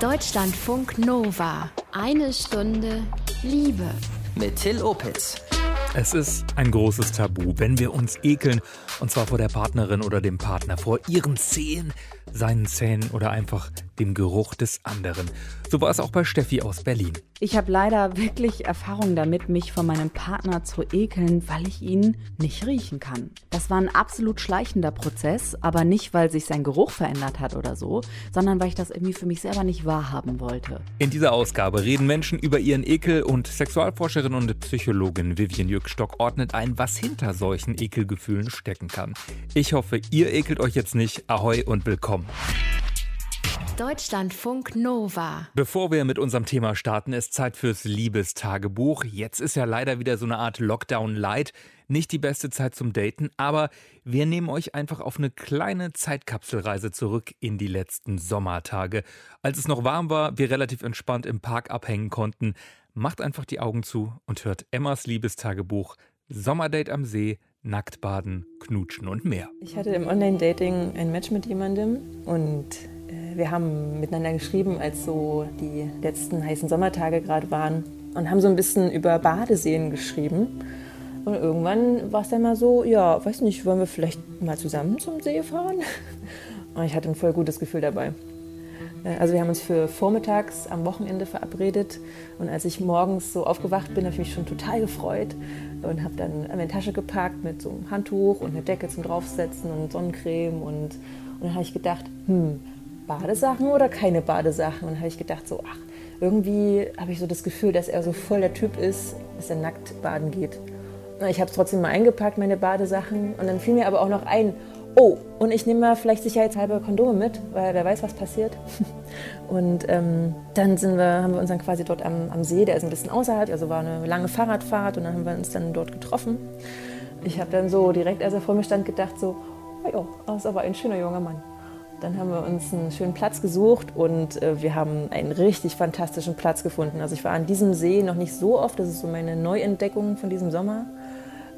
Deutschlandfunk Nova. Eine Stunde Liebe. Mit Till Opitz. Es ist ein großes Tabu, wenn wir uns ekeln, und zwar vor der Partnerin oder dem Partner, vor ihren Zehen, seinen Zähnen oder einfach dem Geruch des anderen. So war es auch bei Steffi aus Berlin. Ich habe leider wirklich Erfahrung damit, mich von meinem Partner zu ekeln, weil ich ihn nicht riechen kann. Das war ein absolut schleichender Prozess, aber nicht, weil sich sein Geruch verändert hat oder so, sondern weil ich das irgendwie für mich selber nicht wahrhaben wollte. In dieser Ausgabe reden Menschen über ihren Ekel und Sexualforscherin und Psychologin Vivian Jückstock ordnet ein, was hinter solchen Ekelgefühlen stecken kann. Ich hoffe, ihr ekelt euch jetzt nicht. Ahoi und willkommen. Deutschlandfunk Nova. Bevor wir mit unserem Thema starten, ist Zeit fürs Liebestagebuch. Jetzt ist ja leider wieder so eine Art Lockdown-Light. Nicht die beste Zeit zum Daten, aber wir nehmen euch einfach auf eine kleine Zeitkapselreise zurück in die letzten Sommertage. Als es noch warm war, wir relativ entspannt im Park abhängen konnten. Macht einfach die Augen zu und hört Emmas Liebestagebuch Sommerdate am See, Nacktbaden, Knutschen und mehr. Ich hatte im Online-Dating ein Match mit jemandem und wir haben miteinander geschrieben, als so die letzten heißen Sommertage gerade waren und haben so ein bisschen über Badeseen geschrieben. Und irgendwann war es dann mal so, ja, weiß nicht, wollen wir vielleicht mal zusammen zum See fahren? Und ich hatte ein voll gutes Gefühl dabei. Äh, also wir haben uns für vormittags am Wochenende verabredet und als ich morgens so aufgewacht bin, habe ich mich schon total gefreut und habe dann meine Tasche gepackt mit so einem Handtuch und einer Decke zum draufsetzen und Sonnencreme und, und dann habe ich gedacht, hm, Badesachen oder keine Badesachen? Und dann habe ich gedacht, so, ach, irgendwie habe ich so das Gefühl, dass er so voll der Typ ist, dass er nackt baden geht. Ich habe es trotzdem mal eingepackt, meine Badesachen. Und dann fiel mir aber auch noch ein, oh, und ich nehme mal vielleicht sicherheitshalber Kondome mit, weil wer weiß, was passiert. Und ähm, dann wir, haben wir uns dann quasi dort am, am See, der ist ein bisschen außerhalb, also war eine lange Fahrradfahrt und dann haben wir uns dann dort getroffen. Ich habe dann so direkt, als er vor mir stand, gedacht so, oh ja, das ist aber ein schöner junger Mann. Dann haben wir uns einen schönen Platz gesucht und äh, wir haben einen richtig fantastischen Platz gefunden. Also ich war an diesem See noch nicht so oft, das ist so meine Neuentdeckung von diesem Sommer.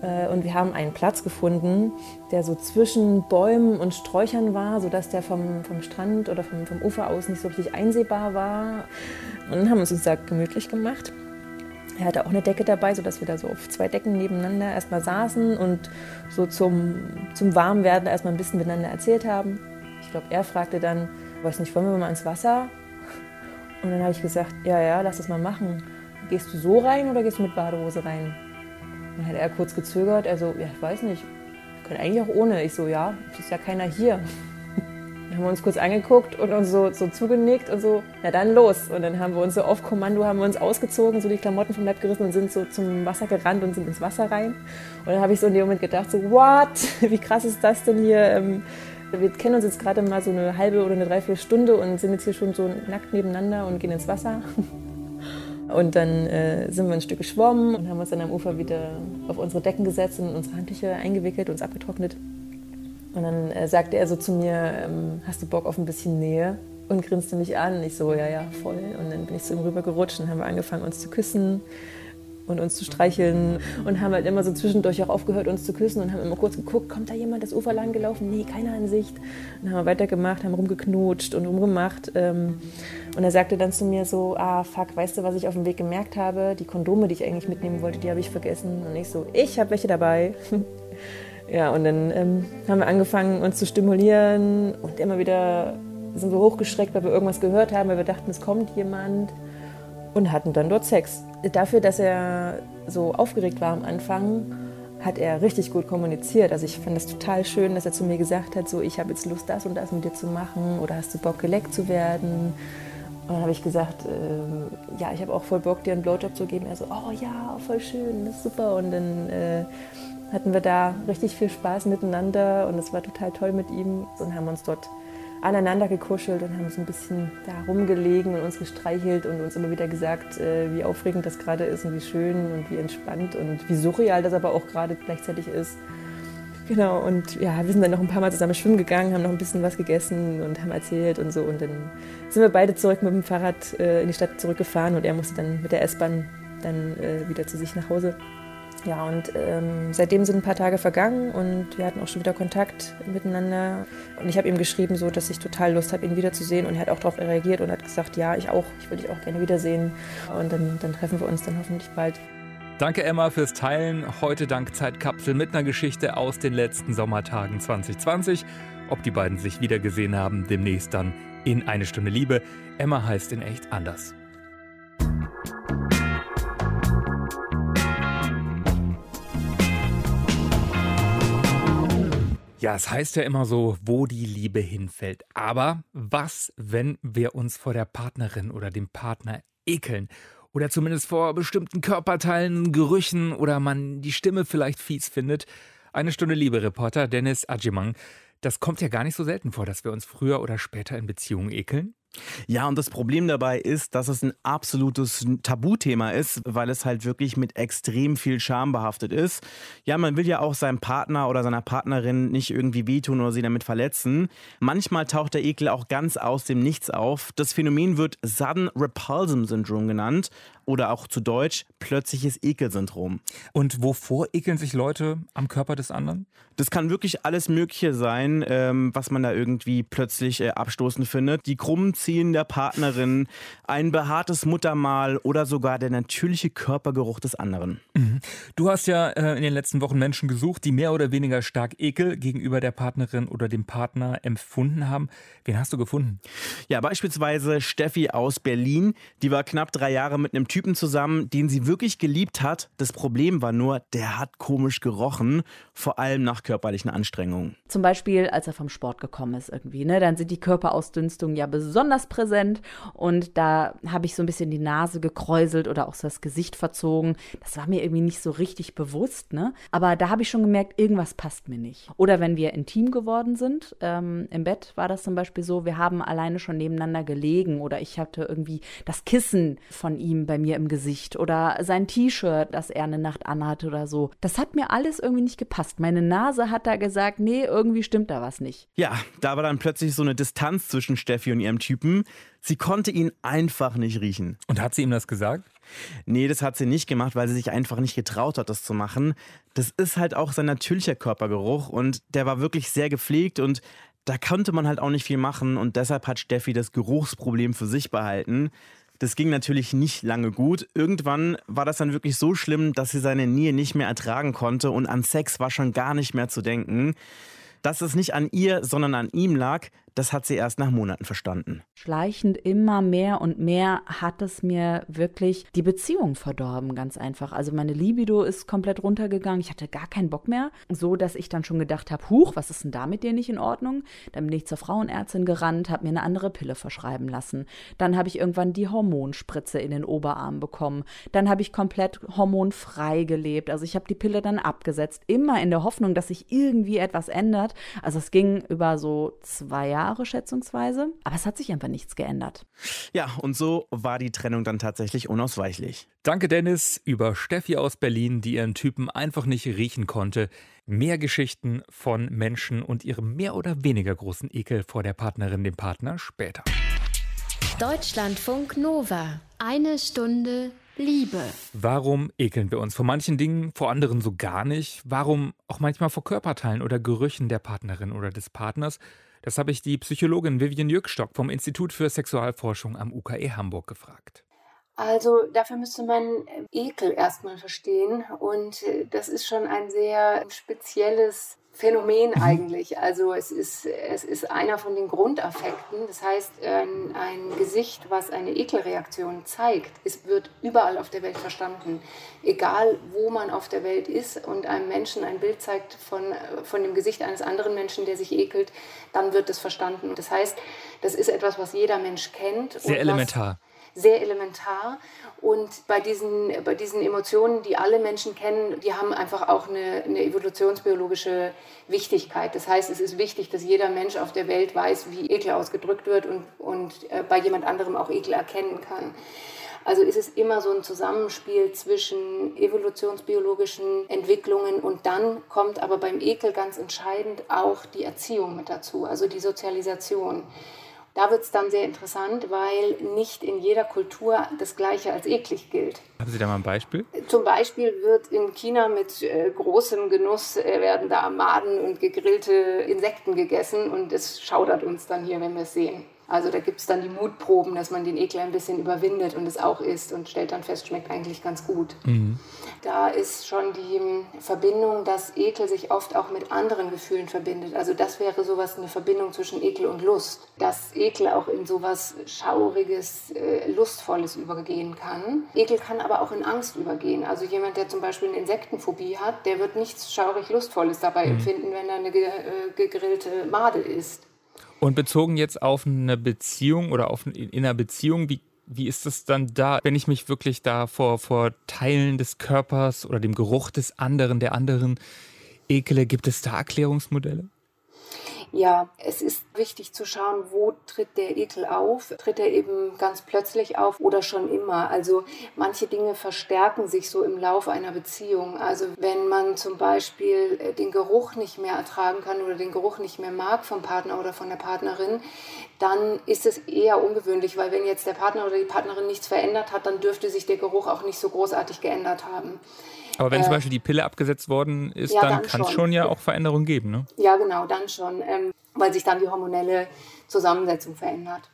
Äh, und wir haben einen Platz gefunden, der so zwischen Bäumen und Sträuchern war, sodass der vom, vom Strand oder vom, vom Ufer aus nicht so richtig einsehbar war. Und dann haben wir es uns da gemütlich gemacht. Er hatte auch eine Decke dabei, sodass wir da so auf zwei Decken nebeneinander erstmal saßen und so zum, zum Warmwerden erstmal ein bisschen miteinander erzählt haben. Ich glaube, er fragte dann, weiß nicht, wollen wir mal ins Wasser? Und dann habe ich gesagt, ja, ja, lass das mal machen. Gehst du so rein oder gehst du mit Badehose rein? Dann hat er kurz gezögert, also, ja, ich weiß nicht, wir können eigentlich auch ohne. Ich so, ja, es ist ja keiner hier. Dann haben wir uns kurz angeguckt und uns so, so zugenickt und so, na dann los. Und dann haben wir uns so auf Kommando haben wir uns ausgezogen, so die Klamotten vom Leib gerissen und sind so zum Wasser gerannt und sind ins Wasser rein. Und dann habe ich so in dem Moment gedacht, so, what? Wie krass ist das denn hier? Wir kennen uns jetzt gerade mal so eine halbe oder eine Dreiviertelstunde und sind jetzt hier schon so nackt nebeneinander und gehen ins Wasser. Und dann äh, sind wir ein Stück geschwommen und haben uns dann am Ufer wieder auf unsere Decken gesetzt und unsere Handtücher eingewickelt, uns abgetrocknet. Und dann äh, sagte er so zu mir, ähm, hast du Bock auf ein bisschen Nähe? Und grinste mich an. Und ich so, ja, ja, voll. Und dann bin ich zu ihm rübergerutscht und haben wir angefangen, uns zu küssen und uns zu streicheln und haben halt immer so zwischendurch auch aufgehört, uns zu küssen und haben immer kurz geguckt, kommt da jemand das Ufer lang gelaufen? Nee, keiner in Sicht. Und haben wir weitergemacht, haben rumgeknutscht und rumgemacht. Ähm, und er sagte dann zu mir so, ah, fuck, weißt du, was ich auf dem Weg gemerkt habe? Die Kondome, die ich eigentlich mitnehmen wollte, die habe ich vergessen. Und ich so, ich habe welche dabei. ja, und dann ähm, haben wir angefangen, uns zu stimulieren und immer wieder sind wir hochgeschreckt, weil wir irgendwas gehört haben, weil wir dachten, es kommt jemand und hatten dann dort Sex. Dafür, dass er so aufgeregt war am Anfang, hat er richtig gut kommuniziert. Also ich fand das total schön, dass er zu mir gesagt hat, so ich habe jetzt Lust, das und das mit dir zu machen oder hast du Bock, geleckt zu werden? Und dann habe ich gesagt, äh, ja, ich habe auch voll Bock, dir einen Blowjob zu geben. Er so, oh ja, voll schön, das ist super. Und dann äh, hatten wir da richtig viel Spaß miteinander und es war total toll mit ihm und haben uns dort aneinander gekuschelt und haben so ein bisschen da rumgelegen und uns gestreichelt und uns immer wieder gesagt, äh, wie aufregend das gerade ist und wie schön und wie entspannt und wie surreal das aber auch gerade gleichzeitig ist. Genau, und ja, wir sind dann noch ein paar Mal zusammen schwimmen gegangen, haben noch ein bisschen was gegessen und haben erzählt und so. Und dann sind wir beide zurück mit dem Fahrrad äh, in die Stadt zurückgefahren und er musste dann mit der S-Bahn dann äh, wieder zu sich nach Hause. Ja, und ähm, seitdem sind ein paar Tage vergangen und wir hatten auch schon wieder Kontakt miteinander. Und ich habe ihm geschrieben, so, dass ich total Lust habe, ihn wiederzusehen. Und er hat auch darauf reagiert und hat gesagt, ja, ich auch, ich will dich auch gerne wiedersehen. Und dann, dann treffen wir uns dann hoffentlich bald. Danke Emma fürs Teilen. Heute dank Zeitkapsel mit einer Geschichte aus den letzten Sommertagen 2020. Ob die beiden sich wiedergesehen haben, demnächst dann in eine Stunde Liebe. Emma heißt in echt anders. Ja, es heißt ja immer so, wo die Liebe hinfällt. Aber was, wenn wir uns vor der Partnerin oder dem Partner ekeln? Oder zumindest vor bestimmten Körperteilen, Gerüchen oder man die Stimme vielleicht fies findet? Eine Stunde Liebe, Reporter Dennis Ajimang. Das kommt ja gar nicht so selten vor, dass wir uns früher oder später in Beziehungen ekeln. Ja, und das Problem dabei ist, dass es ein absolutes Tabuthema ist, weil es halt wirklich mit extrem viel Scham behaftet ist. Ja, man will ja auch seinem Partner oder seiner Partnerin nicht irgendwie wehtun oder sie damit verletzen. Manchmal taucht der Ekel auch ganz aus dem Nichts auf. Das Phänomen wird Sudden Repulsion Syndrom genannt oder auch zu Deutsch plötzliches Ekelsyndrom. Und wovor ekeln sich Leute am Körper des anderen? Das kann wirklich alles Mögliche sein, ähm, was man da irgendwie plötzlich äh, abstoßend findet. Die krummen Zehen der Partnerin, ein behaartes Muttermal oder sogar der natürliche Körpergeruch des anderen. Mhm. Du hast ja äh, in den letzten Wochen Menschen gesucht, die mehr oder weniger stark Ekel gegenüber der Partnerin oder dem Partner empfunden haben. Wen hast du gefunden? Ja, beispielsweise Steffi aus Berlin. Die war knapp drei Jahre mit einem Typen zusammen, den sie wirklich geliebt hat. Das Problem war nur, der hat komisch gerochen, vor allem nach körperlichen Anstrengungen. Zum Beispiel, als er vom Sport gekommen ist irgendwie, ne? Dann sind die Körperausdünstungen ja besonders präsent und da habe ich so ein bisschen die Nase gekräuselt oder auch so das Gesicht verzogen. Das war mir irgendwie nicht so richtig bewusst, ne? Aber da habe ich schon gemerkt, irgendwas passt mir nicht. Oder wenn wir intim geworden sind, ähm, im Bett war das zum Beispiel so, wir haben alleine schon nebeneinander gelegen oder ich hatte irgendwie das Kissen von ihm bei mir im Gesicht oder sein T-Shirt, das er eine Nacht anhatte oder so. Das hat mir alles irgendwie nicht gepasst. Meine Nase hat da gesagt, nee, irgendwie stimmt da was nicht. Ja, da war dann plötzlich so eine Distanz zwischen Steffi und ihrem Typen. Sie konnte ihn einfach nicht riechen. Und hat sie ihm das gesagt? Nee, das hat sie nicht gemacht, weil sie sich einfach nicht getraut hat, das zu machen. Das ist halt auch sein natürlicher Körpergeruch und der war wirklich sehr gepflegt und da konnte man halt auch nicht viel machen und deshalb hat Steffi das Geruchsproblem für sich behalten. Das ging natürlich nicht lange gut. Irgendwann war das dann wirklich so schlimm, dass sie seine Nähe nicht mehr ertragen konnte und an Sex war schon gar nicht mehr zu denken. Dass es nicht an ihr, sondern an ihm lag, das hat sie erst nach Monaten verstanden. Schleichend immer mehr und mehr hat es mir wirklich die Beziehung verdorben, ganz einfach. Also meine Libido ist komplett runtergegangen. Ich hatte gar keinen Bock mehr. So, dass ich dann schon gedacht habe, huch, was ist denn da mit dir nicht in Ordnung? Dann bin ich zur Frauenärztin gerannt, habe mir eine andere Pille verschreiben lassen. Dann habe ich irgendwann die Hormonspritze in den Oberarm bekommen. Dann habe ich komplett hormonfrei gelebt. Also ich habe die Pille dann abgesetzt, immer in der Hoffnung, dass sich irgendwie etwas ändert. Also es ging über so zwei Jahre Jahre schätzungsweise. Aber es hat sich einfach nichts geändert. Ja, und so war die Trennung dann tatsächlich unausweichlich. Danke, Dennis, über Steffi aus Berlin, die ihren Typen einfach nicht riechen konnte. Mehr Geschichten von Menschen und ihrem mehr oder weniger großen Ekel vor der Partnerin, dem Partner später. Deutschlandfunk Nova. Eine Stunde Liebe. Warum ekeln wir uns vor manchen Dingen, vor anderen so gar nicht? Warum auch manchmal vor Körperteilen oder Gerüchen der Partnerin oder des Partners? Das habe ich die Psychologin Vivian Jürgstock vom Institut für Sexualforschung am UKE Hamburg gefragt. Also dafür müsste man Ekel erstmal verstehen und äh, das ist schon ein sehr spezielles Phänomen mhm. eigentlich. Also es ist, es ist einer von den Grundaffekten. Das heißt, ein, Gesicht, was eine Ekelreaktion zeigt, es wird überall auf der Welt verstanden. Egal, wo man auf der Welt ist und einem Menschen ein Bild zeigt von, von dem Gesicht eines anderen Menschen, der sich ekelt, dann wird es verstanden. Das heißt, das ist etwas, was jeder Mensch kennt. Sehr elementar sehr elementar. Und bei diesen, bei diesen Emotionen, die alle Menschen kennen, die haben einfach auch eine, eine evolutionsbiologische Wichtigkeit. Das heißt, es ist wichtig, dass jeder Mensch auf der Welt weiß, wie Ekel ausgedrückt wird und, und äh, bei jemand anderem auch Ekel erkennen kann. Also ist es immer so ein Zusammenspiel zwischen evolutionsbiologischen Entwicklungen und dann kommt aber beim Ekel ganz entscheidend auch die Erziehung mit dazu, also die Sozialisation. Da wird es dann sehr interessant, weil nicht in jeder Kultur das Gleiche als eklig gilt. Haben Sie da mal ein Beispiel? Zum Beispiel wird in China mit äh, großem Genuss äh, werden da Maden und gegrillte Insekten gegessen und es schaudert uns dann hier, wenn wir es sehen. Also da gibt es dann die Mutproben, dass man den Ekel ein bisschen überwindet und es auch isst und stellt dann fest, schmeckt eigentlich ganz gut. Mhm. Da ist schon die Verbindung, dass Ekel sich oft auch mit anderen Gefühlen verbindet. Also das wäre sowas eine Verbindung zwischen Ekel und Lust. Dass Ekel auch in sowas Schauriges, äh, Lustvolles übergehen kann. Ekel kann aber auch in Angst übergehen. Also jemand, der zum Beispiel eine Insektenphobie hat, der wird nichts schaurig Lustvolles dabei mhm. empfinden, wenn er eine äh, gegrillte Made isst. Und bezogen jetzt auf eine Beziehung oder auf in einer Beziehung, wie, wie ist es dann da, wenn ich mich wirklich da vor, vor Teilen des Körpers oder dem Geruch des anderen, der anderen ekele? Gibt es da Erklärungsmodelle? Ja, es ist wichtig zu schauen, wo tritt der Ekel auf? Tritt er eben ganz plötzlich auf oder schon immer? Also manche Dinge verstärken sich so im Laufe einer Beziehung. Also wenn man zum Beispiel äh, den Geruch nicht mehr ertragen kann oder den Geruch nicht mehr mag vom Partner oder von der Partnerin, dann ist es eher ungewöhnlich, weil wenn jetzt der Partner oder die Partnerin nichts verändert hat, dann dürfte sich der Geruch auch nicht so großartig geändert haben. Aber wenn äh, zum Beispiel die Pille abgesetzt worden ist, ja, dann, dann kann es schon ja auch Veränderungen geben, ne? Ja, genau, dann schon, ähm, weil sich dann die hormonelle Zusammensetzung verändert.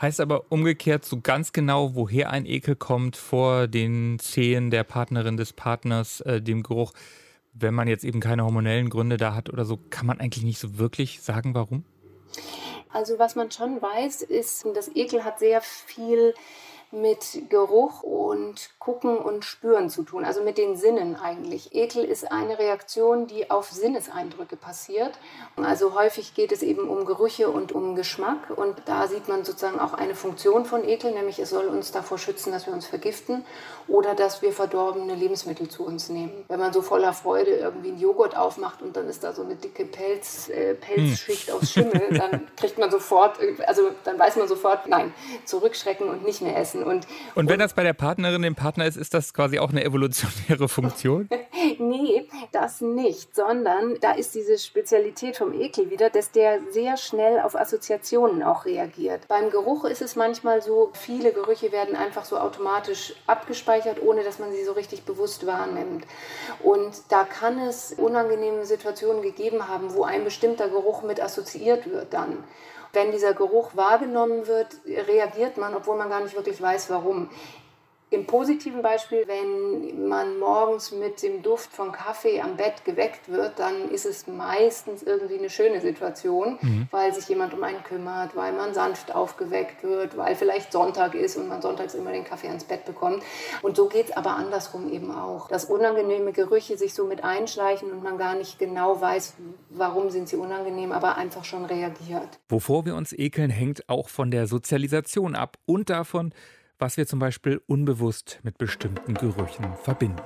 Heißt aber umgekehrt so ganz genau, woher ein Ekel kommt vor den Zehen der Partnerin des Partners, äh, dem Geruch. Wenn man jetzt eben keine hormonellen Gründe da hat oder so, kann man eigentlich nicht so wirklich sagen, warum? Also was man schon weiß, ist, dass Ekel hat sehr viel mit Geruch und Gucken und Spüren zu tun, also mit den Sinnen eigentlich. Ekel ist eine Reaktion, die auf Sinneseindrücke passiert. Also häufig geht es eben um Gerüche und um Geschmack und da sieht man sozusagen auch eine Funktion von Ekel, nämlich es soll uns davor schützen, dass wir uns vergiften oder dass wir verdorbene Lebensmittel zu uns nehmen. Wenn man so voller Freude irgendwie einen Joghurt aufmacht und dann ist da so eine dicke Pelz, äh, Pelzschicht hm. aus Schimmel, dann kriegt man sofort, also dann weiß man sofort, nein, zurückschrecken und nicht mehr essen. Und, und wenn und, das bei der Partnerin, dem Partner ist, ist das quasi auch eine evolutionäre Funktion? nee, das nicht, sondern da ist diese Spezialität vom Ekel wieder, dass der sehr schnell auf Assoziationen auch reagiert. Beim Geruch ist es manchmal so, viele Gerüche werden einfach so automatisch abgespeichert, ohne dass man sie so richtig bewusst wahrnimmt. Und da kann es unangenehme Situationen gegeben haben, wo ein bestimmter Geruch mit assoziiert wird dann. Wenn dieser Geruch wahrgenommen wird, reagiert man, obwohl man gar nicht wirklich weiß, warum. Im positiven Beispiel, wenn man morgens mit dem Duft von Kaffee am Bett geweckt wird, dann ist es meistens irgendwie eine schöne Situation, mhm. weil sich jemand um einen kümmert, weil man sanft aufgeweckt wird, weil vielleicht Sonntag ist und man sonntags immer den Kaffee ans Bett bekommt. Und so geht es aber andersrum eben auch. Dass unangenehme Gerüche sich so mit einschleichen und man gar nicht genau weiß, warum sind sie unangenehm, aber einfach schon reagiert. Wovor wir uns ekeln, hängt auch von der Sozialisation ab und davon, was wir zum Beispiel unbewusst mit bestimmten Gerüchen verbinden.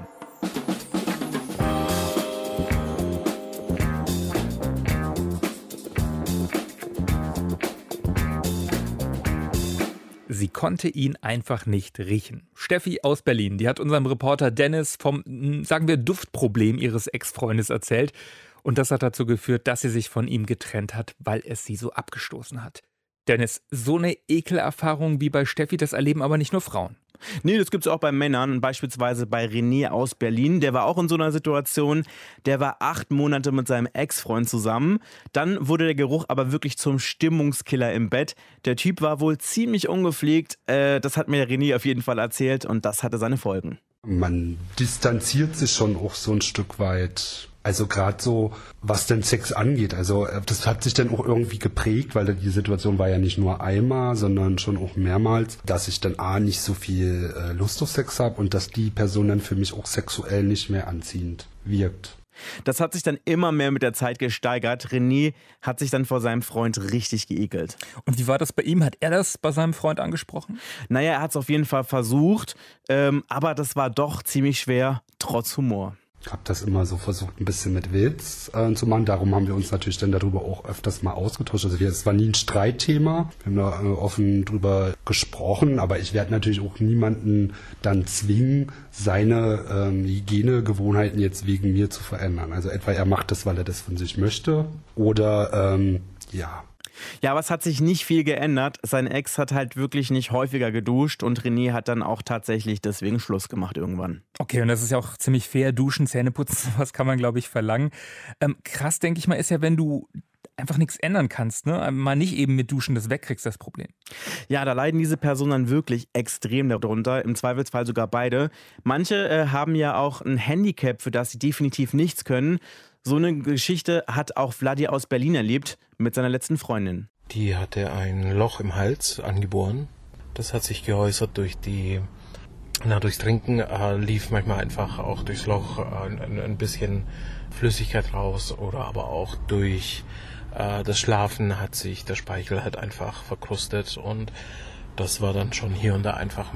Sie konnte ihn einfach nicht riechen. Steffi aus Berlin, die hat unserem Reporter Dennis vom, hm, sagen wir, Duftproblem ihres Ex-Freundes erzählt. Und das hat dazu geführt, dass sie sich von ihm getrennt hat, weil es sie so abgestoßen hat. Dennis, so eine Ekelerfahrung wie bei Steffi, das erleben aber nicht nur Frauen. Nee, das gibt es auch bei Männern, beispielsweise bei René aus Berlin. Der war auch in so einer Situation. Der war acht Monate mit seinem Ex-Freund zusammen. Dann wurde der Geruch aber wirklich zum Stimmungskiller im Bett. Der Typ war wohl ziemlich ungepflegt. Äh, das hat mir René auf jeden Fall erzählt und das hatte seine Folgen. Man distanziert sich schon auch so ein Stück weit also gerade so, was denn Sex angeht. Also äh, das hat sich dann auch irgendwie geprägt, weil die Situation war ja nicht nur einmal, sondern schon auch mehrmals, dass ich dann A nicht so viel äh, Lust auf Sex habe und dass die Person dann für mich auch sexuell nicht mehr anziehend wirkt. Das hat sich dann immer mehr mit der Zeit gesteigert. René hat sich dann vor seinem Freund richtig geekelt. Und wie war das bei ihm? Hat er das bei seinem Freund angesprochen? Naja, er hat es auf jeden Fall versucht, ähm, aber das war doch ziemlich schwer, trotz Humor habe das immer so versucht, ein bisschen mit Witz äh, zu machen. Darum haben wir uns natürlich dann darüber auch öfters mal ausgetauscht. Also es war nie ein Streitthema. Wir haben da äh, offen drüber gesprochen, aber ich werde natürlich auch niemanden dann zwingen, seine ähm, Hygienegewohnheiten jetzt wegen mir zu verändern. Also etwa er macht das, weil er das von sich möchte. Oder ähm, ja, Ja, aber es hat sich nicht viel geändert. Sein Ex hat halt wirklich nicht häufiger geduscht und René hat dann auch tatsächlich deswegen Schluss gemacht irgendwann. Okay, und das ist ja auch ziemlich fair. Duschen, Zähne putzen, was kann man, glaube ich, verlangen. Ähm, krass, denke ich mal, ist ja, wenn du einfach nichts ändern kannst, ne? Mal nicht eben mit Duschen das wegkriegst, das Problem. Ja, da leiden diese Personen dann wirklich extrem darunter, im Zweifelsfall sogar beide. Manche äh, haben ja auch ein Handicap, für das sie definitiv nichts können. So eine Geschichte hat auch Vladi aus Berlin erlebt mit seiner letzten Freundin. Die hatte ein Loch im Hals angeboren. Das hat sich geäußert durch die na, durchs Trinken äh, lief manchmal einfach auch durchs Loch äh, ein, bisschen Flüssigkeit raus oder aber auch durch äh, das Schlafen hat sich der Speichel halt einfach verkrustet und das war dann schon hier und da einfach,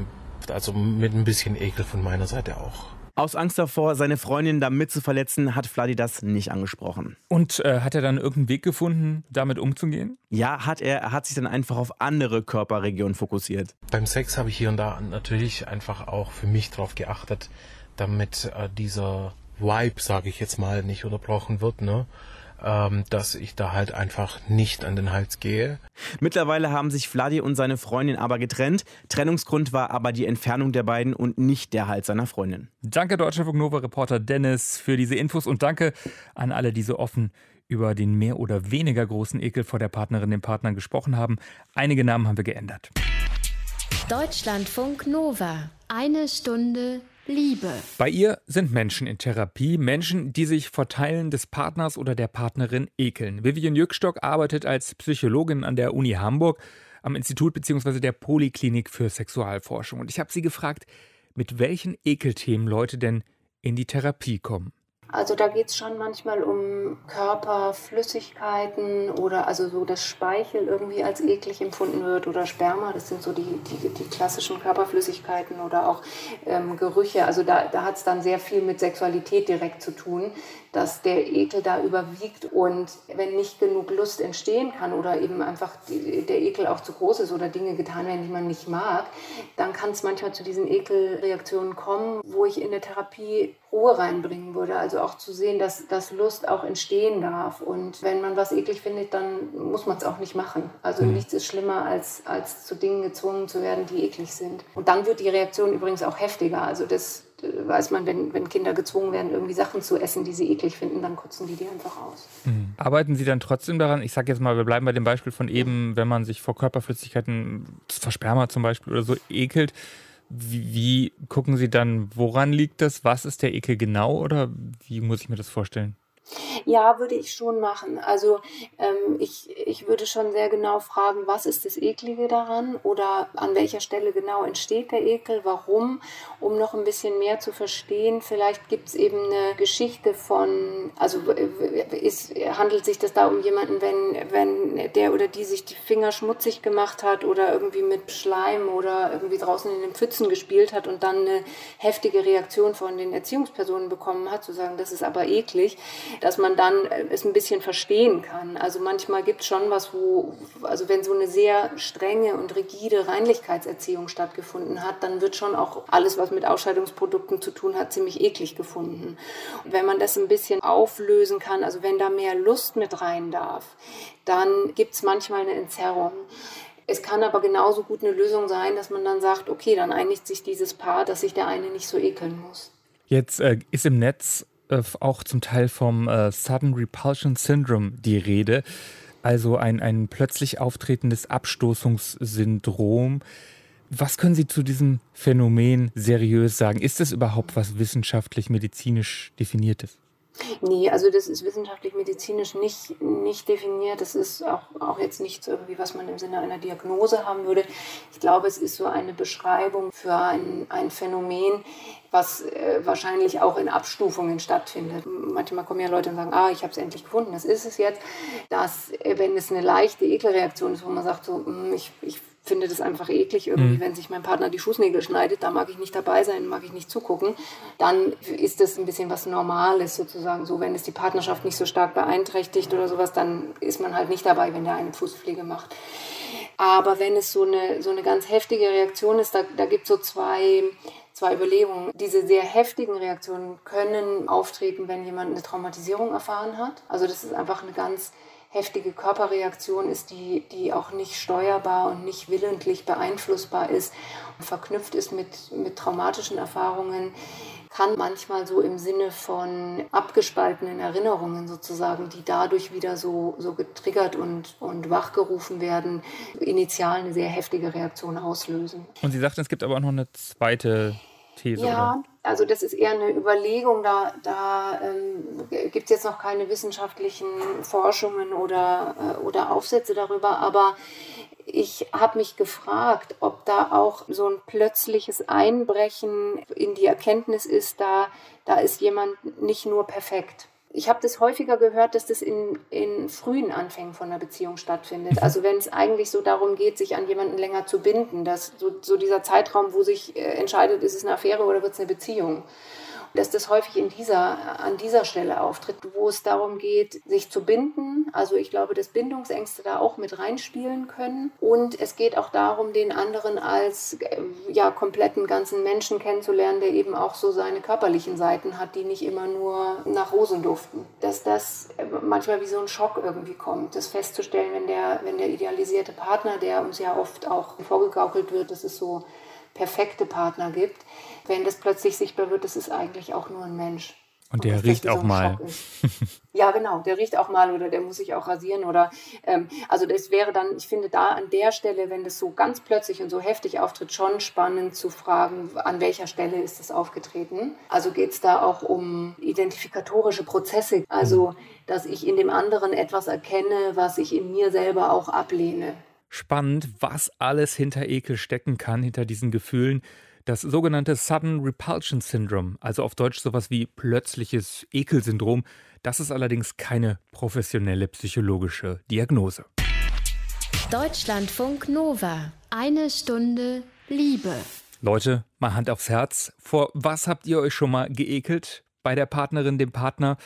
also mit ein bisschen Ekel von meiner Seite auch. Aus Angst davor, seine Freundin damit zu verletzen, hat Vladi das nicht angesprochen. Und äh, hat er dann irgendeinen Weg gefunden, damit umzugehen? Ja, hat er. Er hat sich dann einfach auf andere Körperregionen fokussiert. Beim Sex habe ich hier und da natürlich einfach auch für mich darauf geachtet, damit äh, dieser Vibe, sage ich jetzt mal, nicht unterbrochen wird. Ne? Ähm, dass ich da halt einfach nicht an den Hals gehe. Mittlerweile haben sich Vladi und seine Freundin aber getrennt. Trennungsgrund war aber die Entfernung der beiden und nicht der Hals seiner Freundin. Danke, Deutsche Nova Reporter Dennis, für diese Infos und danke an alle, die so offen über den mehr oder weniger großen Ekel vor der Partnerin, dem Partner gesprochen haben. Einige Namen haben wir geändert. Deutschlandfunk Nova. Eine Stunde Liebe. Bei ihr sind Menschen in Therapie, Menschen, die sich vor Teilen des Partners oder der Partnerin ekeln. Vivian Jückstock arbeitet als Psychologin an der Uni Hamburg am Institut bzw. der Poliklinik für Sexualforschung. Und ich habe sie gefragt, mit welchen Ekelthemen Leute denn in die Therapie kommen. Also da geht es schon manchmal um Körperflüssigkeiten oder also so, dass Speichel irgendwie als eklig empfunden wird oder Sperma, das sind so die, die, die klassischen Körperflüssigkeiten oder auch ähm, Gerüche. Also da, da hat es dann sehr viel mit Sexualität direkt zu tun dass der Ekel da überwiegt und wenn nicht genug Lust entstehen kann oder eben einfach der Ekel auch zu groß ist oder Dinge getan werden, die man nicht mag, dann kann es manchmal zu diesen Ekelreaktionen kommen, wo ich in der Therapie Ruhe reinbringen würde. Also auch zu sehen, dass, dass Lust auch entstehen darf. Und wenn man was eklig findet, dann muss man es auch nicht machen. Also mhm. nichts ist schlimmer, als, als zu Dingen gezwungen zu werden, die eklig sind. Und dann wird die Reaktion übrigens auch heftiger. Also das weiß man, wenn, wenn Kinder gezwungen werden, irgendwie Sachen zu essen, die sie eklig finden, dann kotzen die die einfach aus. Mhm. Arbeiten Sie dann trotzdem daran? Ich sage jetzt mal, wir bleiben bei dem Beispiel von eben, wenn man sich vor Körperflüssigkeiten, Versperma zum Beispiel oder so, ekelt. Wie, wie gucken Sie dann, woran liegt das? Was ist der Ekel genau oder wie muss ich mir das vorstellen? Ja, würde ich schon machen. Also ähm, ich, ich würde schon sehr genau fragen, was ist das Eklige daran oder an welcher Stelle genau entsteht der Ekel, warum, um noch ein bisschen mehr zu verstehen. Vielleicht gibt es eben eine Geschichte von, also ist, handelt sich das da um jemanden, wenn, wenn der oder die sich die Finger schmutzig gemacht hat oder irgendwie mit Schleim oder irgendwie draußen in den Pfützen gespielt hat und dann eine heftige Reaktion von den Erziehungspersonen bekommen hat, zu sagen, das ist aber eklig dass man dann äh, es ein bisschen verstehen kann. Also manchmal gibt es schon was, wo, also wenn so eine sehr strenge und rigide Reinlichkeitserziehung stattgefunden hat, dann wird schon auch alles, was mit Ausscheidungsprodukten zu tun hat, ziemlich eklig gefunden. Und wenn man das ein bisschen auflösen kann, also wenn da mehr Lust mit rein darf, dann gibt es manchmal eine Entzerrung. Es kann aber genauso gut eine Lösung sein, dass man dann sagt, okay, dann einigt sich dieses Paar, dass sich der eine nicht so ekeln muss. Jetzt äh, ist im Netz äh, auch zum Teil vom äh, Sudden Repulsion Syndrome die Rede, also ein, ein plötzlich auftretendes Abstoßungssyndrom. Was können Sie zu diesem Phänomen seriös sagen? Ist es überhaupt was wissenschaftlich, medizinisch definiertes? Nee, also das ist wissenschaftlich-medizinisch nicht, nicht definiert. Das ist auch, auch jetzt nichts irgendwie, was man im Sinne einer Diagnose haben würde. Ich glaube, es ist so eine Beschreibung für ein, ein Phänomen, was äh, wahrscheinlich auch in Abstufungen stattfindet. Manchmal kommen ja Leute und sagen, ah, ich habe es endlich gefunden, das ist es jetzt. Dass, äh, wenn es eine leichte Ekelreaktion ist, wo man sagt, so, hm, ich, ich finde das einfach eklig, irgendwie, mhm. wenn sich mein Partner die Fußnägel schneidet, da mag ich nicht dabei sein, mag ich nicht zugucken, dann ist das ein bisschen was Normales sozusagen. So, wenn es die Partnerschaft nicht so stark beeinträchtigt oder sowas, dann ist man halt nicht dabei, wenn der eine Fußpflege macht. Aber wenn es so eine, so eine ganz heftige Reaktion ist, da, da gibt es so zwei zwei Überlegungen. Diese sehr heftigen Reaktionen können auftreten, wenn jemand eine Traumatisierung erfahren hat. Also das ist einfach eine ganz heftige Körperreaktion ist, die, die auch nicht steuerbar und nicht willentlich beeinflussbar ist und verknüpft ist mit, mit traumatischen Erfahrungen, kann manchmal so im Sinne von abgespaltenen Erinnerungen sozusagen, die dadurch wieder so, so getriggert und, und wachgerufen werden, initial eine sehr heftige Reaktion auslösen. Und Sie sagten, es gibt aber auch noch eine zweite These, ja, oder? Also das ist eher eine Überlegung. Da, da ähm, gibt es jetzt noch keine wissenschaftlichen Forschungen oder, äh, oder Aufsätze darüber, aber ich habe mich gefragt, ob da auch so ein plötzliches Einbrechen in die Erkenntnis ist, da, da ist jemand nicht nur perfekt. Ich habe das häufiger gehört, dass das in, in frühen Anfängen von einer Beziehung stattfindet. Mhm. Also wenn es eigentlich so darum geht, sich an jemanden länger zu binden, dass so, so dieser Zeitraum, wo sich äh, entscheidet, ist es eine Affäre oder wird es eine Beziehung dass das häufig in dieser, an dieser Stelle auftritt, wo es darum geht, sich zu binden. Also ich glaube, dass Bindungsängste da auch mit reinspielen können. Und es geht auch darum, den anderen als äh, ja, kompletten ganzen Menschen kennenzulernen, der eben auch so seine körperlichen Seiten hat, die nicht immer nur nach Rosen duften. Dass das manchmal wie so ein Schock irgendwie kommt, das festzustellen, wenn der, wenn der idealisierte Partner, der uns ja oft auch vorgegaukelt wird, dass es so perfekte Partner gibt, wenn das plötzlich sichtbar wird, das ist eigentlich auch nur ein Mensch. Und der und riecht auch so mal. ja, genau, der riecht auch mal oder der muss sich auch rasieren oder ähm, also das wäre dann, ich finde da an der Stelle, wenn das so ganz plötzlich und so heftig auftritt, schon spannend zu fragen, an welcher Stelle ist das aufgetreten. Also geht es da auch um identifikatorische Prozesse, also dass ich in dem anderen etwas erkenne, was ich in mir selber auch ablehne. Spannend, was alles hinter Ekel stecken kann, hinter diesen Gefühlen. Das sogenannte Sudden Repulsion Syndrome, also auf Deutsch sowas wie plötzliches Ekelsyndrom, das ist allerdings keine professionelle psychologische Diagnose. Deutschlandfunk Nova. Eine Stunde Liebe. Leute, mal Hand aufs Herz. Vor was habt ihr euch schon mal geekelt? Bei der Partnerin, dem Partner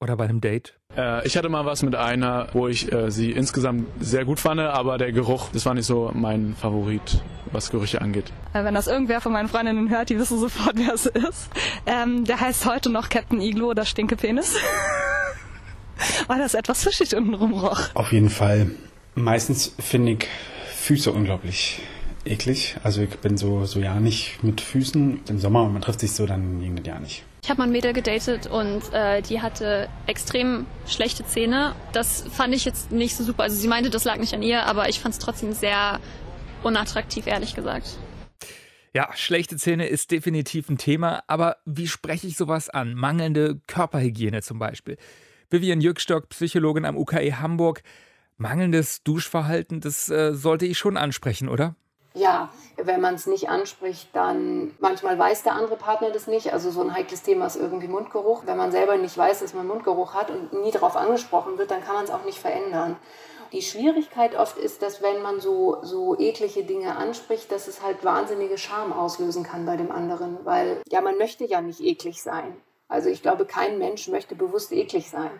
oder bei einem Date? Äh, ich hatte mal was mit einer, wo ich äh, sie insgesamt sehr gut fand, aber der Geruch, das war nicht so mein Favorit, was Gerüche angeht. Äh, wenn das irgendwer von meinen Freundinnen hört, die wissen sofort, wer es ist. Ähm, der heißt heute noch Captain Iglo oder Stinkepenis. Weil das etwas fischig unten rumroch. Auf jeden Fall. Meistens finde ich Füße unglaublich eklig. Also ich bin so, so ja nicht mit Füßen. Im Sommer, man trifft sich so, dann ging das ja nicht. Ich habe mal ein Mädel gedatet und äh, die hatte extrem schlechte Zähne. Das fand ich jetzt nicht so super. Also sie meinte, das lag nicht an ihr, aber ich fand es trotzdem sehr unattraktiv, ehrlich gesagt. Ja, schlechte Zähne ist definitiv ein Thema, aber wie spreche ich sowas an? Mangelnde Körperhygiene zum Beispiel. Vivian Jückstock, Psychologin am UKE Hamburg. Mangelndes Duschverhalten, das äh, sollte ich schon ansprechen, oder? Ja, wenn man es nicht anspricht, dann manchmal weiß der andere Partner das nicht. Also so ein heikles Thema ist irgendwie Mundgeruch. Wenn man selber nicht weiß, dass man Mundgeruch hat und nie darauf angesprochen wird, dann kann man es auch nicht verändern. Die Schwierigkeit oft ist, dass wenn man so, so eklige Dinge anspricht, dass es halt wahnsinnige Scham auslösen kann bei dem anderen. Weil ja, man möchte ja nicht eklig sein. Also ich glaube, kein Mensch möchte bewusst eklig sein.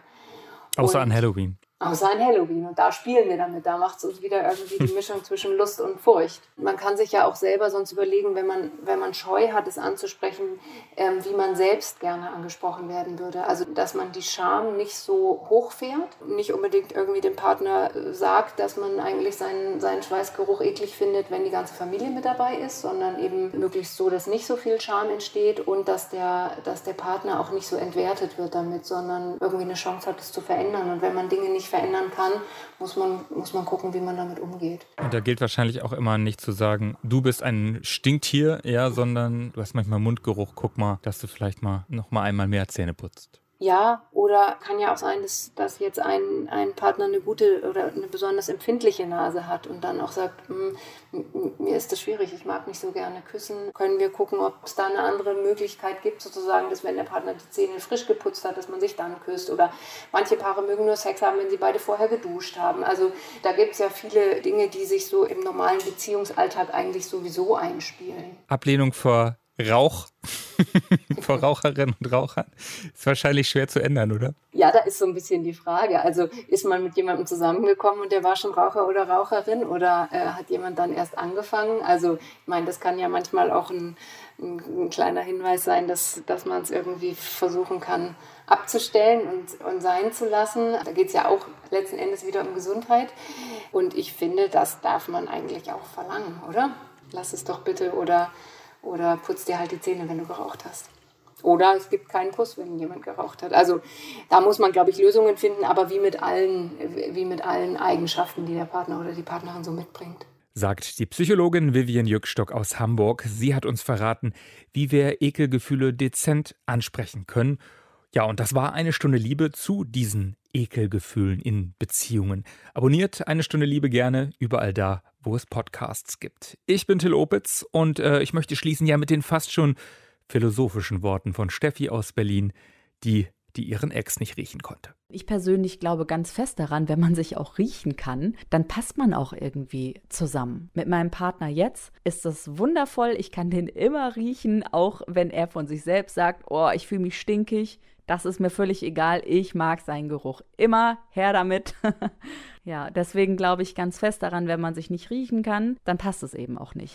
Außer und an Halloween. Außer an Halloween. Und da spielen wir damit. Da macht es uns wieder irgendwie die Mischung zwischen Lust und Furcht. Man kann sich ja auch selber sonst überlegen, wenn man, wenn man Scheu hat, es anzusprechen, ähm, wie man selbst gerne angesprochen werden würde. Also, dass man die Scham nicht so hochfährt, nicht unbedingt irgendwie dem Partner sagt, dass man eigentlich seinen, seinen Schweißgeruch eklig findet, wenn die ganze Familie mit dabei ist, sondern eben möglichst so, dass nicht so viel Scham entsteht und dass der, dass der Partner auch nicht so entwertet wird damit, sondern irgendwie eine Chance hat, es zu verändern. Und wenn man Dinge nicht nicht verändern kann, muss man, muss man gucken, wie man damit umgeht. Und da gilt wahrscheinlich auch immer nicht zu sagen, du bist ein Stinktier, ja, sondern du hast manchmal Mundgeruch, guck mal, dass du vielleicht mal noch mal einmal mehr Zähne putzt. Ja, oder kann ja auch sein, dass, dass jetzt ein, ein Partner eine gute oder eine besonders empfindliche Nase hat und dann auch sagt, hm, mir ist das schwierig, ich mag nicht so gerne küssen. Können wir gucken, ob es da eine andere Möglichkeit gibt, sozusagen, dass wenn der Partner die Zähne frisch geputzt hat, dass man sich dann küsst. Oder manche Paare mögen nur Sex haben, wenn sie beide vorher geduscht haben. Also da gibt es ja viele Dinge, die sich so im normalen Beziehungsalltag eigentlich sowieso einspielen. Ablehnung vor Rauch vor Raucherinnen und Rauchern ist wahrscheinlich schwer zu ändern, oder? Ja, da ist so ein bisschen die Frage. Also ist man mit jemandem zusammengekommen und der war schon Raucher oder Raucherin oder äh, hat jemand dann erst angefangen? Also ich meine, das kann ja manchmal auch ein, ein, ein kleiner Hinweis sein, dass, dass man es irgendwie versuchen kann abzustellen und, und sein zu lassen. Da geht es ja auch letzten Endes wieder um Gesundheit. Und ich finde, das darf man eigentlich auch verlangen, oder? Lass es doch bitte oder oder putz dir halt die Zähne, wenn du geraucht hast. Oder es gibt keinen Kuss, wenn jemand geraucht hat. Also da muss man, glaube ich, Lösungen finden, aber wie mit allen, wie mit allen Eigenschaften, die der Partner oder die Partnerin so mitbringt. Sagt die Psychologin Vivian Jückstock aus Hamburg. Sie hat uns verraten, wie wir Ekelgefühle dezent ansprechen können. Ja, und das war eine Stunde Liebe zu diesen Ekelgefühlen in Beziehungen. Abonniert eine Stunde Liebe gerne überall da, wo es Podcasts gibt. Ich bin Till Opitz und äh, ich möchte schließen ja mit den fast schon philosophischen Worten von Steffi aus Berlin, die die ihren Ex nicht riechen konnte. Ich persönlich glaube ganz fest daran, wenn man sich auch riechen kann, dann passt man auch irgendwie zusammen. Mit meinem Partner jetzt ist das wundervoll. Ich kann den immer riechen, auch wenn er von sich selbst sagt, oh, ich fühle mich stinkig. Das ist mir völlig egal. Ich mag seinen Geruch. Immer her damit. ja, deswegen glaube ich ganz fest daran, wenn man sich nicht riechen kann, dann passt es eben auch nicht.